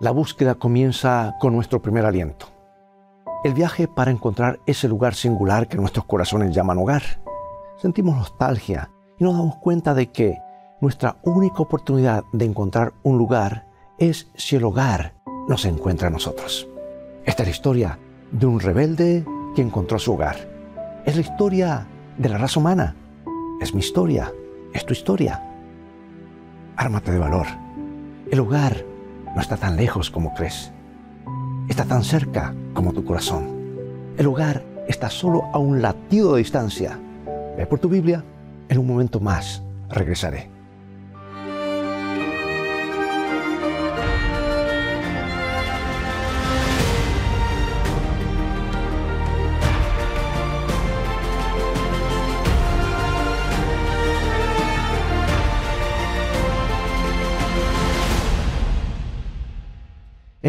La búsqueda comienza con nuestro primer aliento. El viaje para encontrar ese lugar singular que nuestros corazones llaman hogar. Sentimos nostalgia y nos damos cuenta de que nuestra única oportunidad de encontrar un lugar es si el hogar nos encuentra a nosotros. Esta es la historia de un rebelde que encontró su hogar. Es la historia de la raza humana. Es mi historia, es tu historia. Ármate de valor. El hogar no está tan lejos como crees. Está tan cerca como tu corazón. El hogar está solo a un latido de distancia. Ve por tu Biblia, en un momento más regresaré.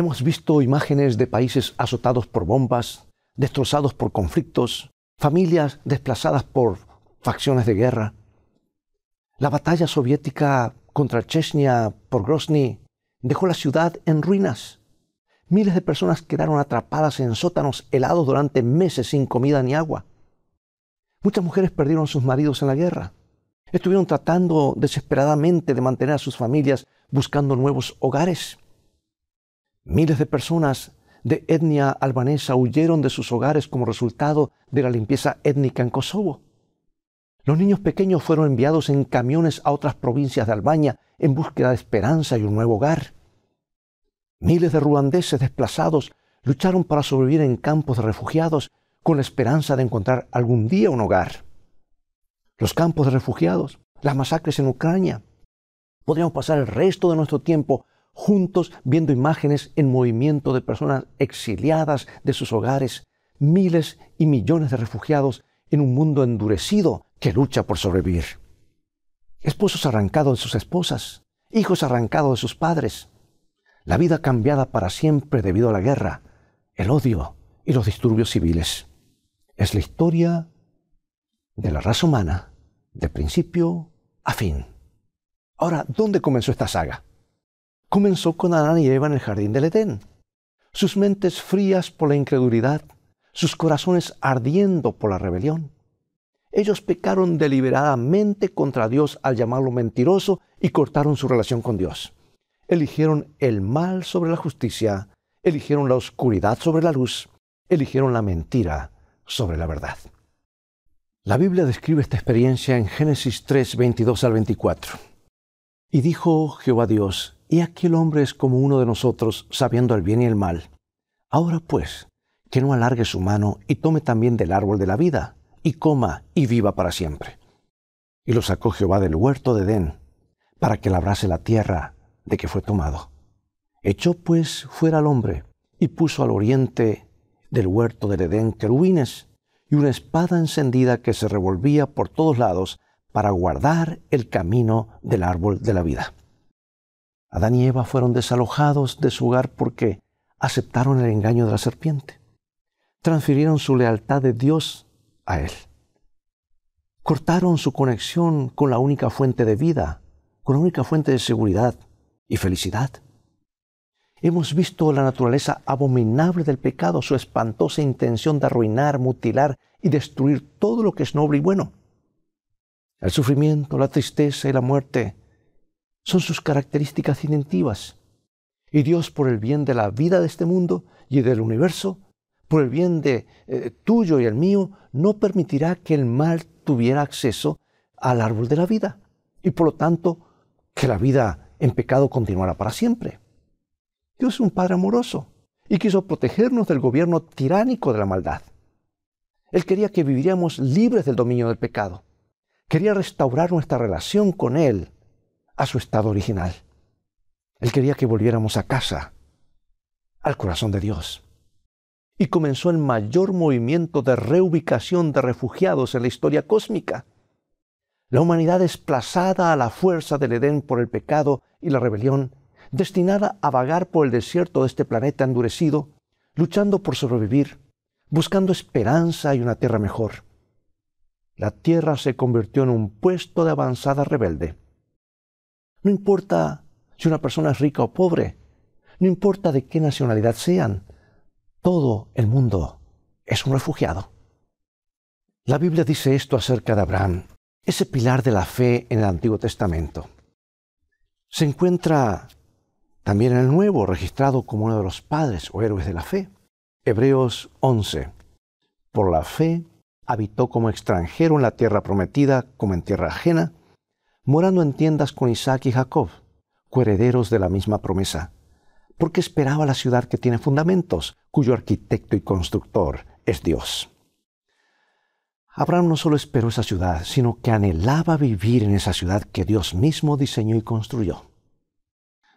Hemos visto imágenes de países azotados por bombas, destrozados por conflictos, familias desplazadas por facciones de guerra. La batalla soviética contra Chechnya por Grozny dejó la ciudad en ruinas. Miles de personas quedaron atrapadas en sótanos helados durante meses sin comida ni agua. Muchas mujeres perdieron a sus maridos en la guerra. Estuvieron tratando desesperadamente de mantener a sus familias buscando nuevos hogares. Miles de personas de etnia albanesa huyeron de sus hogares como resultado de la limpieza étnica en Kosovo. Los niños pequeños fueron enviados en camiones a otras provincias de Albania en búsqueda de esperanza y un nuevo hogar. Miles de ruandeses desplazados lucharon para sobrevivir en campos de refugiados con la esperanza de encontrar algún día un hogar. Los campos de refugiados, las masacres en Ucrania. Podríamos pasar el resto de nuestro tiempo juntos viendo imágenes en movimiento de personas exiliadas de sus hogares, miles y millones de refugiados en un mundo endurecido que lucha por sobrevivir. Esposos arrancados de sus esposas, hijos arrancados de sus padres, la vida cambiada para siempre debido a la guerra, el odio y los disturbios civiles. Es la historia de la raza humana de principio a fin. Ahora, ¿dónde comenzó esta saga? Comenzó con Adán y Eva en el jardín del Edén. Sus mentes frías por la incredulidad, sus corazones ardiendo por la rebelión. Ellos pecaron deliberadamente contra Dios al llamarlo mentiroso y cortaron su relación con Dios. Eligieron el mal sobre la justicia, eligieron la oscuridad sobre la luz, eligieron la mentira sobre la verdad. La Biblia describe esta experiencia en Génesis 3, 22 al 24. Y dijo Jehová Dios, y aquel hombre es como uno de nosotros, sabiendo el bien y el mal. Ahora pues, que no alargue su mano y tome también del árbol de la vida, y coma y viva para siempre. Y lo sacó Jehová del huerto de Edén, para que labrase la tierra de que fue tomado. Echó pues fuera al hombre, y puso al oriente del huerto del Edén querubines, y una espada encendida que se revolvía por todos lados para guardar el camino del árbol de la vida. Adán y Eva fueron desalojados de su hogar porque aceptaron el engaño de la serpiente. Transfirieron su lealtad de Dios a Él. Cortaron su conexión con la única fuente de vida, con la única fuente de seguridad y felicidad. Hemos visto la naturaleza abominable del pecado, su espantosa intención de arruinar, mutilar y destruir todo lo que es noble y bueno. El sufrimiento, la tristeza y la muerte son sus características distintivas. Y Dios, por el bien de la vida de este mundo y del universo, por el bien de eh, tuyo y el mío, no permitirá que el mal tuviera acceso al árbol de la vida y por lo tanto que la vida en pecado continuara para siempre. Dios es un Padre amoroso y quiso protegernos del gobierno tiránico de la maldad. Él quería que viviríamos libres del dominio del pecado. Quería restaurar nuestra relación con Él a su estado original. Él quería que volviéramos a casa, al corazón de Dios. Y comenzó el mayor movimiento de reubicación de refugiados en la historia cósmica. La humanidad desplazada a la fuerza del Edén por el pecado y la rebelión, destinada a vagar por el desierto de este planeta endurecido, luchando por sobrevivir, buscando esperanza y una tierra mejor. La tierra se convirtió en un puesto de avanzada rebelde no importa si una persona es rica o pobre. no importa de qué nacionalidad sean, todo el mundo es un refugiado. La Biblia dice esto acerca de Abraham, ese pilar de la fe en el Antiguo Testamento. Se encuentra también en el Nuevo, registrado como uno de los padres o héroes de la fe. Hebreos 11. Por la fe habitó como extranjero en la tierra prometida, como en tierra ajena, morando en tiendas con Isaac y Jacob, coherederos de la misma promesa, porque esperaba la ciudad que tiene fundamentos, cuyo arquitecto y constructor es Dios. Abraham no solo esperó esa ciudad, sino que anhelaba vivir en esa ciudad que Dios mismo diseñó y construyó.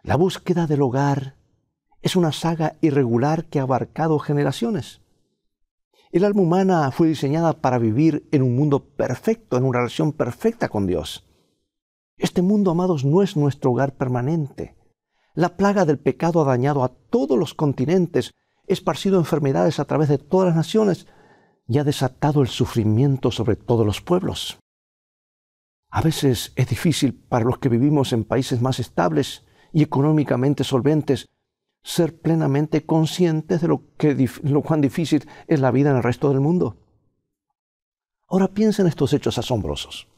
La búsqueda del hogar es una saga irregular que ha abarcado generaciones. El alma humana fue diseñada para vivir en un mundo perfecto, en una relación perfecta con Dios. Este mundo, amados, no es nuestro hogar permanente. La plaga del pecado ha dañado a todos los continentes, esparcido enfermedades a través de todas las naciones y ha desatado el sufrimiento sobre todos los pueblos. A veces es difícil para los que vivimos en países más estables y económicamente solventes ser plenamente conscientes de lo, lo cuán difícil es la vida en el resto del mundo. Ahora piensa en estos hechos asombrosos.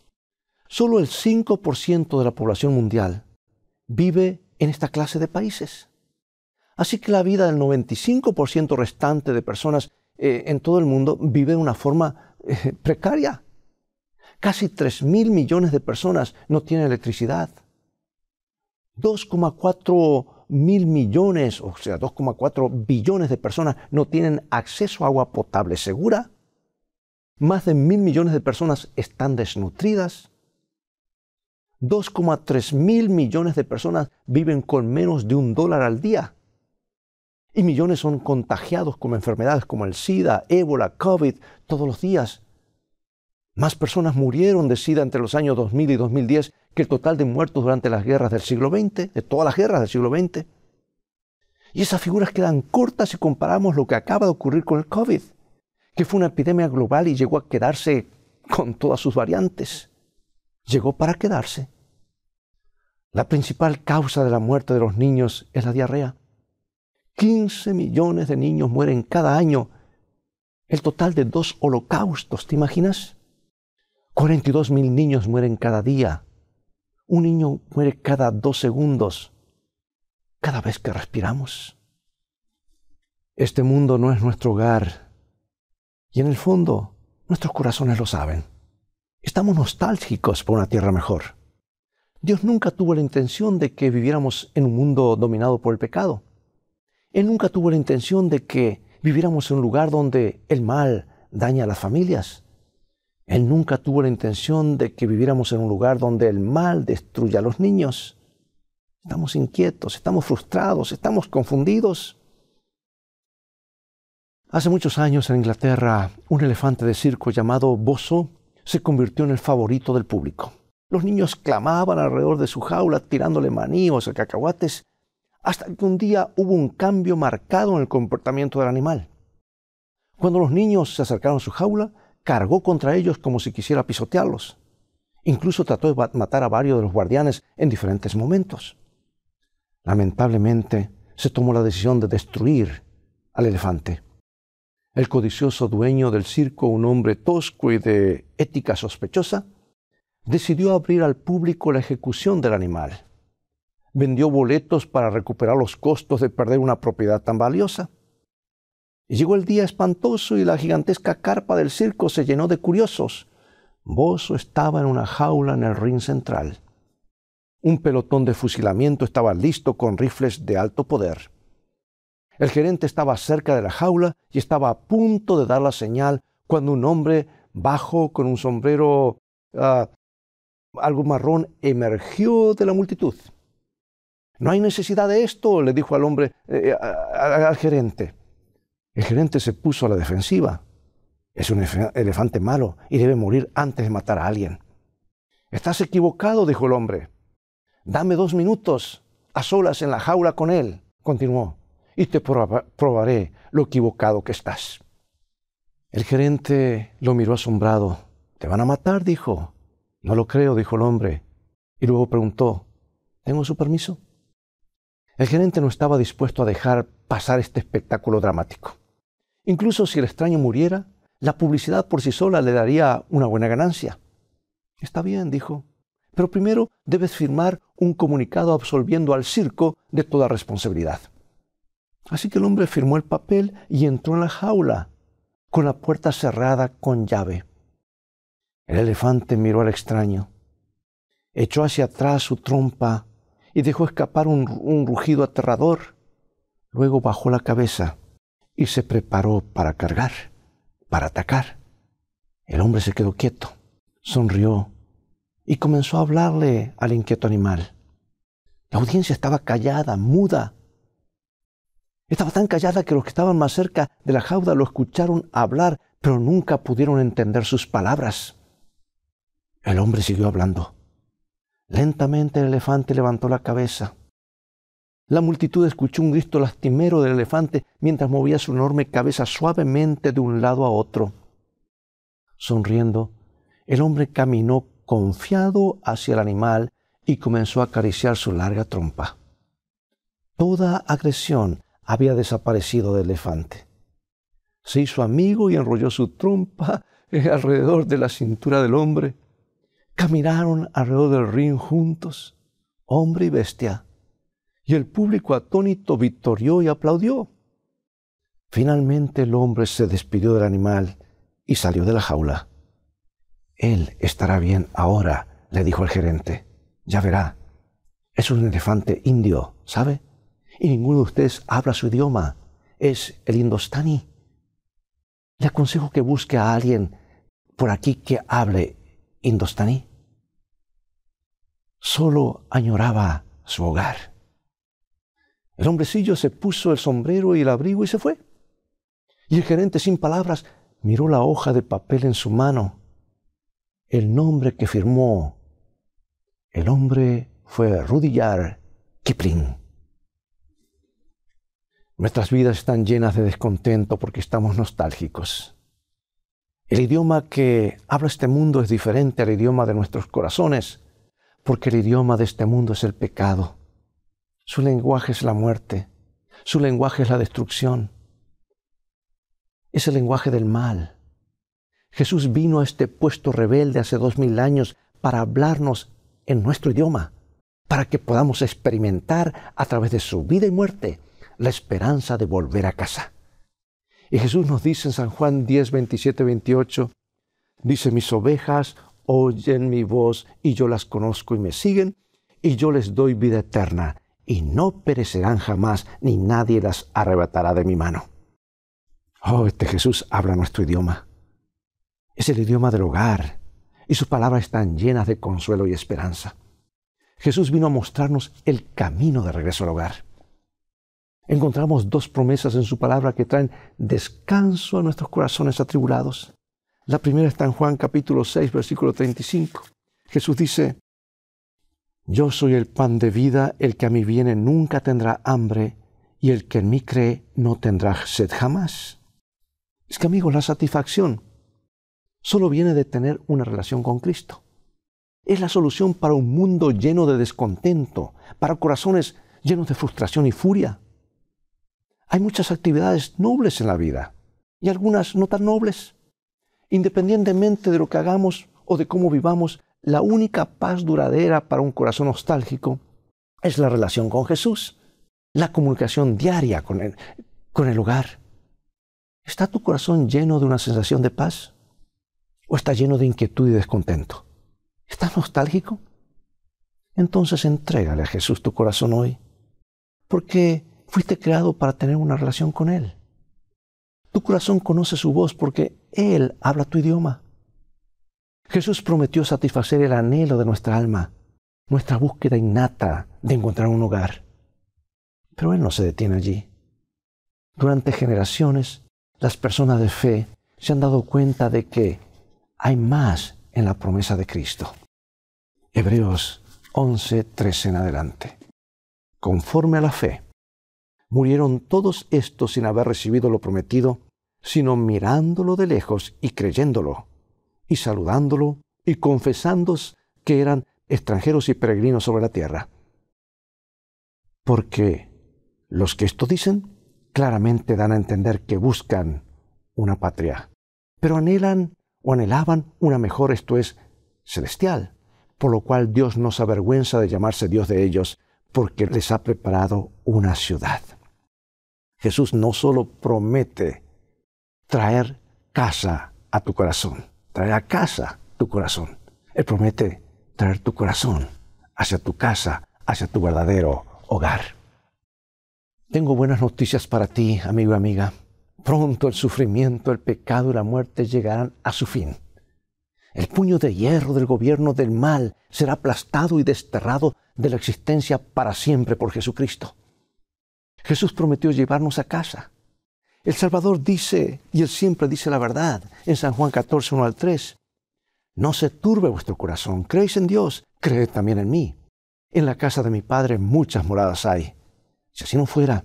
Solo el 5% de la población mundial vive en esta clase de países. Así que la vida del 95% restante de personas eh, en todo el mundo vive de una forma eh, precaria. Casi 3 mil millones de personas no tienen electricidad. 2,4 mil millones, o sea, 2,4 billones de personas no tienen acceso a agua potable segura. Más de mil millones de personas están desnutridas. 2,3 mil millones de personas viven con menos de un dólar al día. Y millones son contagiados con enfermedades como el SIDA, ébola, COVID todos los días. Más personas murieron de SIDA entre los años 2000 y 2010 que el total de muertos durante las guerras del siglo XX, de todas las guerras del siglo XX. Y esas figuras quedan cortas si comparamos lo que acaba de ocurrir con el COVID, que fue una epidemia global y llegó a quedarse con todas sus variantes. Llegó para quedarse. La principal causa de la muerte de los niños es la diarrea. 15 millones de niños mueren cada año. El total de dos holocaustos, ¿te imaginas? 42 mil niños mueren cada día un niño muere cada dos segundos, cada vez que respiramos. Este mundo no es nuestro hogar. Y en el fondo, nuestros corazones lo saben. Estamos nostálgicos por una tierra mejor. Dios nunca tuvo la intención de que viviéramos en un mundo dominado por el pecado. Él nunca tuvo la intención de que viviéramos en un lugar donde el mal daña a las familias. Él nunca tuvo la intención de que viviéramos en un lugar donde el mal destruya a los niños. Estamos inquietos, estamos frustrados, estamos confundidos. Hace muchos años en Inglaterra, un elefante de circo llamado Bozo se convirtió en el favorito del público. Los niños clamaban alrededor de su jaula tirándole maníos a cacahuates, hasta que un día hubo un cambio marcado en el comportamiento del animal. Cuando los niños se acercaron a su jaula, cargó contra ellos como si quisiera pisotearlos. Incluso trató de matar a varios de los guardianes en diferentes momentos. Lamentablemente, se tomó la decisión de destruir al elefante. El codicioso dueño del circo, un hombre tosco y de ética sospechosa, decidió abrir al público la ejecución del animal. Vendió boletos para recuperar los costos de perder una propiedad tan valiosa. Llegó el día espantoso y la gigantesca carpa del circo se llenó de curiosos. Bozo estaba en una jaula en el ring central. Un pelotón de fusilamiento estaba listo con rifles de alto poder. El gerente estaba cerca de la jaula y estaba a punto de dar la señal cuando un hombre bajo con un sombrero ah, algo marrón emergió de la multitud. No hay necesidad de esto, le dijo al hombre, eh, al gerente. El gerente se puso a la defensiva. Es un elefante malo y debe morir antes de matar a alguien. Estás equivocado, dijo el hombre. Dame dos minutos a solas en la jaula con él, continuó, y te probaré lo equivocado que estás. El gerente lo miró asombrado. ¿Te van a matar? dijo. No lo creo, dijo el hombre. Y luego preguntó, ¿tengo su permiso? El gerente no estaba dispuesto a dejar pasar este espectáculo dramático. Incluso si el extraño muriera, la publicidad por sí sola le daría una buena ganancia. Está bien, dijo, pero primero debes firmar un comunicado absolviendo al circo de toda responsabilidad. Así que el hombre firmó el papel y entró en la jaula, con la puerta cerrada con llave. El elefante miró al extraño, echó hacia atrás su trompa y dejó escapar un, rugido aterrador. Luego bajó la cabeza y se preparó para cargar, para atacar. El hombre se quedó quieto, sonrió y comenzó a hablarle al inquieto animal. La audiencia estaba callada, muda. Estaba tan callada que los que estaban más cerca de la jaula lo escucharon hablar, pero nunca pudieron entender sus palabras. El hombre siguió hablando. Lentamente el elefante levantó la cabeza. La multitud escuchó un grito lastimero del elefante mientras movía su enorme cabeza suavemente de un lado a otro. Sonriendo, el hombre caminó confiado hacia el animal y comenzó a acariciar su larga trompa. Toda agresión había desaparecido del elefante. Se hizo amigo y enrolló su trompa alrededor de la cintura del hombre. Caminaron alrededor del ring juntos, hombre y bestia, y el público atónito victorió y aplaudió. Finalmente el hombre se despidió del animal y salió de la jaula. Él estará bien ahora, le dijo el gerente. Ya verá. Es un elefante indio, ¿sabe? Y ninguno de ustedes habla su idioma. Es el indostani. Le aconsejo que busque a alguien por aquí que hable indostani. Solo añoraba su hogar. El hombrecillo se puso el sombrero y el abrigo y se fue. Y el gerente sin palabras miró la hoja de papel en su mano el nombre que firmó. El hombre fue Rudyard Kipling. Nuestras vidas están llenas de descontento porque estamos nostálgicos. El idioma que habla este mundo es diferente al idioma de nuestros corazones, porque el idioma de este mundo es el pecado. Su lenguaje es la muerte, su lenguaje es la destrucción, es el lenguaje del mal. Jesús vino a este puesto rebelde hace dos mil años para hablarnos en nuestro idioma, para que podamos experimentar a través de su vida y muerte la esperanza de volver a casa. Y Jesús nos dice en San Juan 10, 27, 28, dice, mis ovejas oyen mi voz y yo las conozco y me siguen, y yo les doy vida eterna, y no perecerán jamás, ni nadie las arrebatará de mi mano. Oh, este Jesús habla nuestro idioma. Es el idioma del hogar y sus palabras están llenas de consuelo y esperanza. Jesús vino a mostrarnos el camino de regreso al hogar. Encontramos dos promesas en su palabra que traen descanso a nuestros corazones atribulados. La primera está en Juan capítulo 6, versículo 35. Jesús dice, Yo soy el pan de vida, el que a mí viene nunca tendrá hambre, y el que en mí cree no tendrá sed jamás. Es que amigos, la satisfacción solo viene de tener una relación con Cristo. Es la solución para un mundo lleno de descontento, para corazones llenos de frustración y furia. Hay muchas actividades nobles en la vida y algunas no tan nobles. Independientemente de lo que hagamos o de cómo vivamos, la única paz duradera para un corazón nostálgico es la relación con Jesús, la comunicación diaria con el, con el hogar. ¿Está tu corazón lleno de una sensación de paz? ¿O está lleno de inquietud y descontento? ¿Estás nostálgico? Entonces entrégale a Jesús tu corazón hoy, porque fuiste creado para tener una relación con Él. Tu corazón conoce su voz porque Él habla tu idioma. Jesús prometió satisfacer el anhelo de nuestra alma, nuestra búsqueda innata de encontrar un hogar. Pero Él no se detiene allí. Durante generaciones, las personas de fe se han dado cuenta de que hay más en la promesa de Cristo. Hebreos 11, 13 en adelante. Conforme a la fe, murieron todos estos sin haber recibido lo prometido, sino mirándolo de lejos y creyéndolo, y saludándolo y confesando que eran extranjeros y peregrinos sobre la tierra. Porque Los que esto dicen claramente dan a entender que buscan una patria, pero anhelan o anhelaban una mejor, esto es, celestial, por lo cual Dios no se avergüenza de llamarse Dios de ellos, porque les ha preparado una ciudad. Jesús no solo promete traer casa a tu corazón, traer a casa tu corazón. Él promete traer tu corazón hacia tu casa, hacia tu verdadero hogar. Tengo buenas noticias para ti, amigo y amiga. Pronto el sufrimiento, el pecado y la muerte llegarán a su fin. El puño de hierro del gobierno del mal será aplastado y desterrado de la existencia para siempre por Jesucristo. Jesús prometió llevarnos a casa. El Salvador dice, y él siempre dice la verdad, en San Juan 14, 1 al 3, no se turbe vuestro corazón, creéis en Dios, creed también en mí. En la casa de mi Padre muchas moradas hay. Si así no fuera,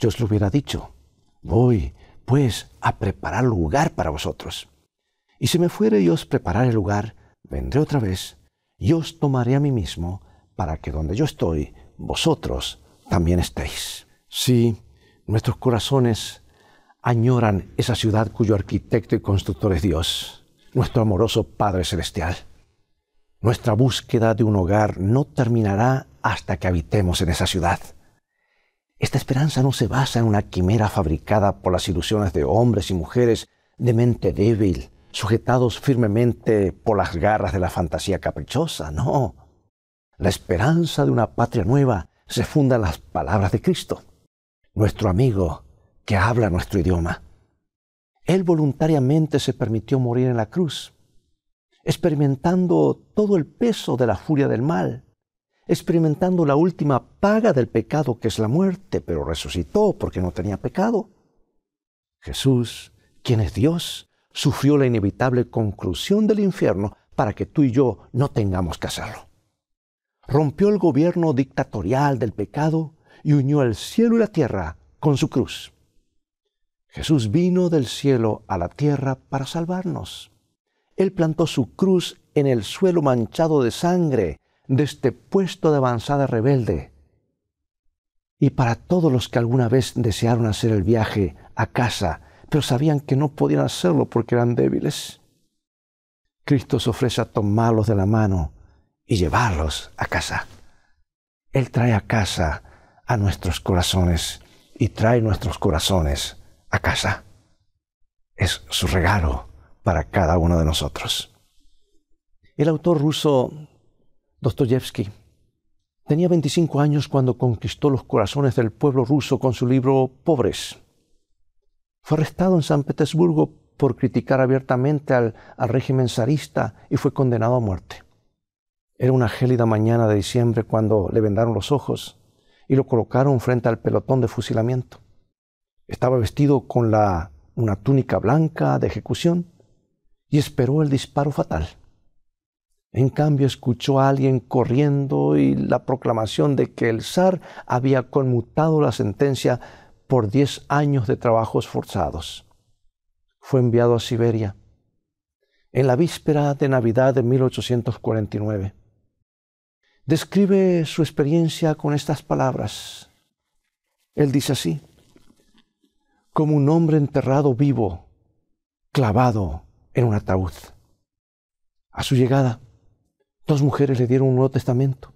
yo os lo hubiera dicho. Voy, pues, a preparar lugar para vosotros. Y si me fuere y os preparar el lugar, vendré otra vez y os tomaré a mí mismo, para que donde yo estoy, vosotros también estéis. Sí, nuestros corazones añoran esa ciudad cuyo arquitecto y constructor es Dios, nuestro amoroso Padre Celestial. Nuestra búsqueda de un hogar no terminará hasta que habitemos en esa ciudad. Esta esperanza no se basa en una quimera fabricada por las ilusiones de hombres y mujeres de mente débil, sujetados firmemente por las garras de la fantasía caprichosa, no. La esperanza de una patria nueva se funda en las palabras de Cristo, nuestro amigo que habla nuestro idioma. Él voluntariamente se permitió morir en la cruz, experimentando todo el peso de la furia del mal, experimentando la última paga del pecado que es la muerte, pero resucitó porque no tenía pecado. Jesús, quien es Dios, sufrió la inevitable conclusión del infierno para que tú y yo no tengamos que hacerlo. Rompió el gobierno dictatorial del pecado y unió el cielo y la tierra con su cruz. Jesús vino del cielo a la tierra para salvarnos. Él plantó su cruz en el suelo manchado de sangre de este puesto de avanzada rebelde. Y para todos los que alguna vez desearon hacer el viaje a casa, pero sabían que no podían hacerlo porque eran débiles, Cristo se ofrece a tomarlos de la mano y llevarlos a casa. Él trae a casa a nuestros corazones y trae nuestros corazones a casa. Es su regalo para cada uno de nosotros. El autor ruso Dostoyevsky tenía 25 años cuando conquistó los corazones del pueblo ruso con su libro Pobres. Fue arrestado en San Petersburgo por criticar abiertamente al, régimen zarista y fue condenado a muerte. Era una gélida mañana de diciembre cuando le vendaron los ojos y lo colocaron frente al pelotón de fusilamiento. Estaba vestido con la, una túnica blanca de ejecución y esperó el disparo fatal. En cambio, escuchó a alguien corriendo y la proclamación de que el zar había conmutado la sentencia por diez años de trabajos forzados. Fue enviado a Siberia en la víspera de Navidad de 1849. Describe su experiencia con estas palabras. Él dice así, como un hombre enterrado vivo, clavado en un ataúd. A su llegada, Dos mujeres le dieron un Nuevo Testamento.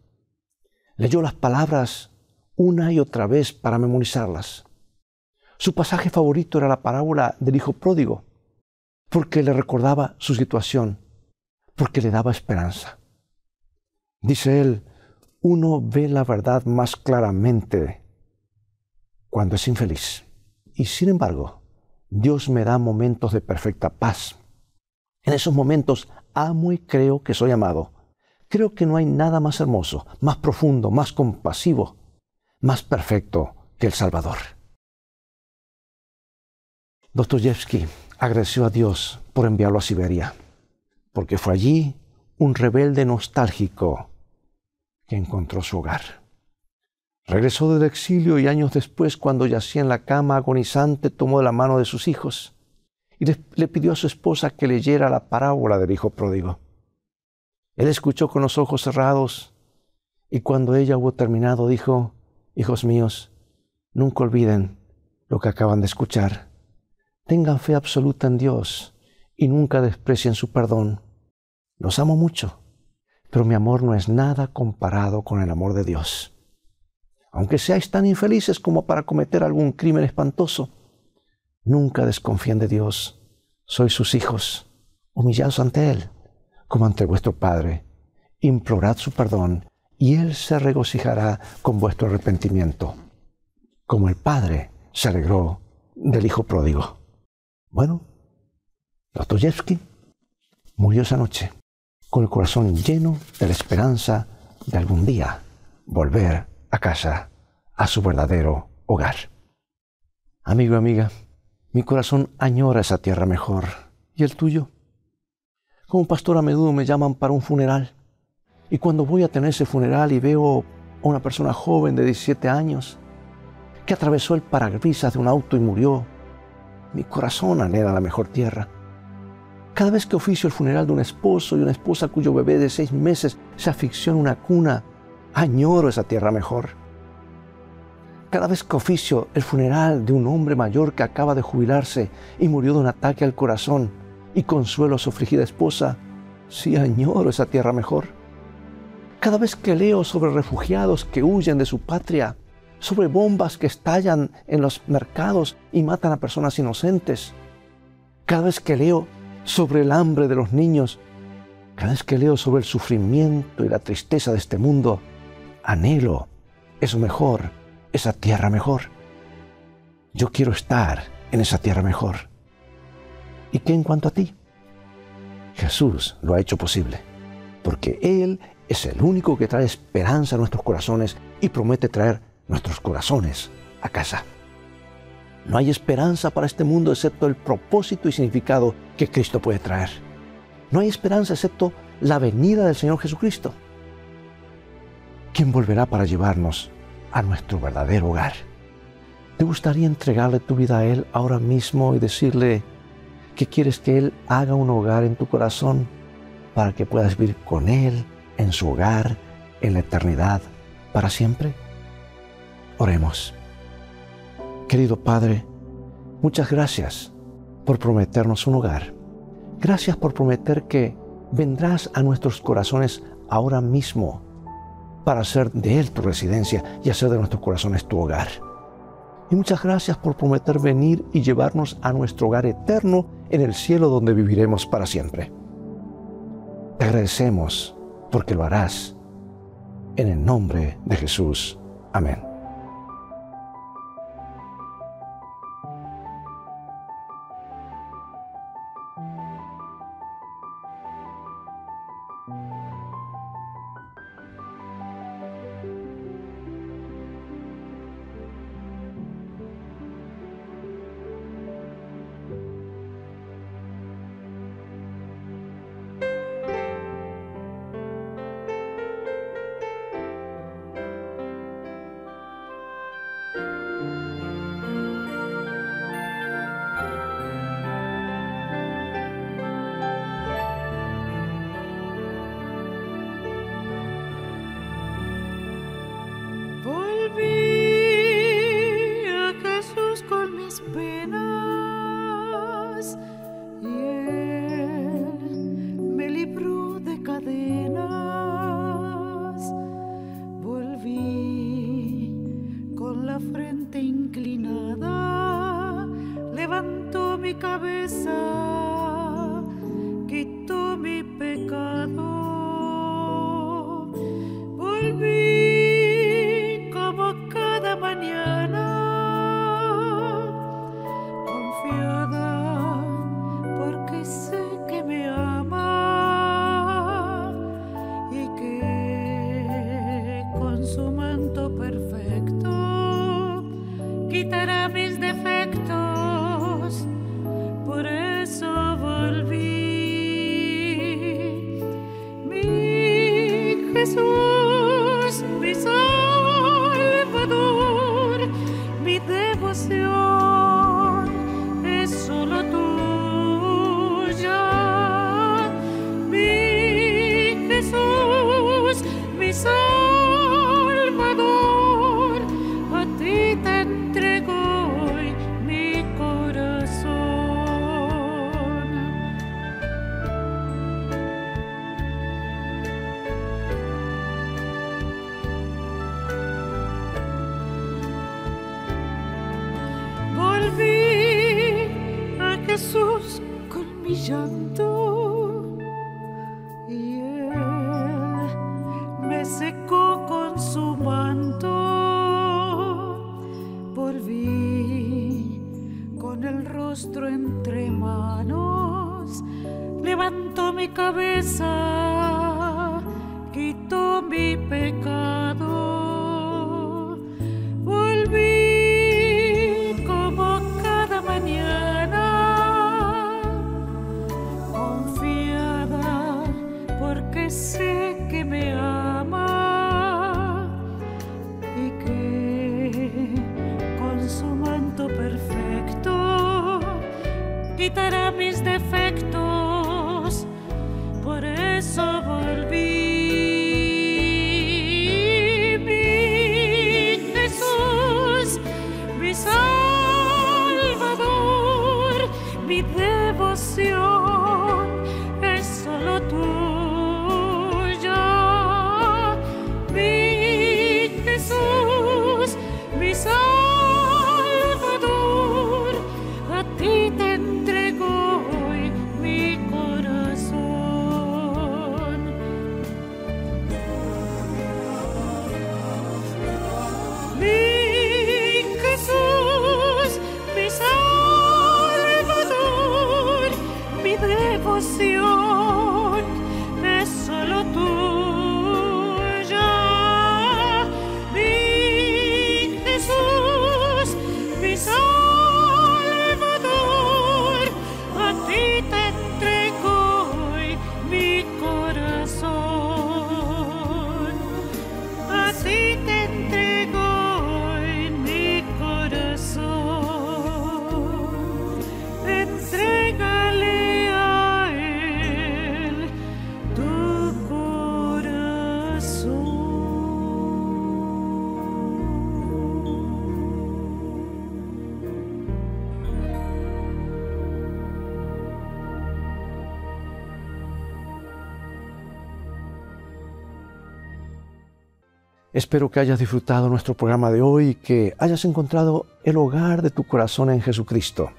Leyó las palabras una y otra vez para memorizarlas. Su pasaje favorito era la parábola del Hijo Pródigo, porque le recordaba su situación, porque le daba esperanza. Dice él, uno ve la verdad más claramente cuando es infeliz. Y sin embargo, Dios me da momentos de perfecta paz. En esos momentos amo y creo que soy amado Creo que no hay nada más hermoso, más profundo, más compasivo, más perfecto que el Salvador. Dostoyevsky agradeció a Dios por enviarlo a Siberia, porque fue allí un rebelde nostálgico encontró su hogar. Regresó del exilio y años después, cuando yacía en la cama agonizante, tomó la mano de sus hijos y le pidió a su esposa que leyera la parábola del hijo pródigo. Él escuchó con los ojos cerrados y cuando ella hubo terminado dijo, Hijos míos, Nunca olviden lo que acaban de escuchar. Tengan fe absoluta en Dios y nunca desprecien su perdón. Los amo mucho, pero mi amor no es nada comparado con el amor de Dios. Aunque seáis tan infelices como para cometer algún crimen espantoso, nunca desconfíen de Dios. Sois sus hijos, humillados ante Él, como ante vuestro Padre. Implorad su perdón y Él se regocijará con vuestro arrepentimiento, como el Padre se alegró del Hijo pródigo. Bueno, Dostoyevsky murió esa noche con el corazón lleno de la esperanza de algún día volver a casa, a su verdadero hogar. Amigo, amiga, mi corazón añora esa tierra mejor. ¿Y el tuyo? Como pastor a menudo me llaman para un funeral. Y cuando voy a tener ese funeral y veo a una persona joven de 17 años que atravesó el parabrisas de un auto y murió, mi corazón anhela la mejor tierra. Cada vez que oficio el funeral de un esposo y una esposa cuyo bebé de seis meses se asfixió en una cuna, añoro esa tierra mejor. Cada vez que oficio el funeral de un hombre mayor que acaba de jubilarse y murió de un ataque al corazón y consuelo a su afligida esposa, sí añoro esa tierra mejor. Cada vez que leo sobre refugiados que huyen de su patria, sobre bombas que estallan en los mercados y matan a personas inocentes, cada vez que leo sobre el hambre de los niños, cada vez que leo sobre el sufrimiento y la tristeza de este mundo, anhelo eso mejor, esa tierra mejor. Yo quiero estar en esa tierra mejor. ¿Y qué en cuanto a ti? Jesús lo ha hecho posible, porque Él es el único que trae esperanza a nuestros corazones y promete traer nuestros corazones a casa. No hay esperanza para este mundo excepto el propósito y significado que Cristo puede traer. No hay esperanza excepto la venida del Señor Jesucristo. ¿Quién volverá para llevarnos a nuestro verdadero hogar? ¿Te gustaría entregarle tu vida a Él ahora mismo y decirle que quieres que Él haga un hogar en tu corazón para que puedas vivir con Él en su hogar en la eternidad para siempre? Oremos. Querido Padre, muchas gracias por prometernos un hogar. Gracias por prometer que vendrás a nuestros corazones ahora mismo para hacer de Él tu residencia y hacer de nuestros corazones tu hogar. Y muchas gracias por prometer venir y llevarnos a nuestro hogar eterno en el cielo donde viviremos para siempre. Te agradecemos porque lo harás. En el nombre de Jesús. Amén. Salvador, a porque Espero que hayas disfrutado nuestro programa de hoy y que hayas encontrado el hogar de tu corazón en Jesucristo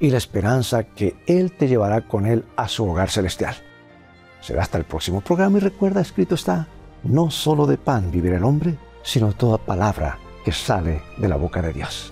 y la esperanza que Él te llevará con Él a su hogar celestial. Será hasta el próximo programa y recuerda, escrito está, no solo de pan vivirá el hombre, sino toda palabra que sale de la boca de Dios.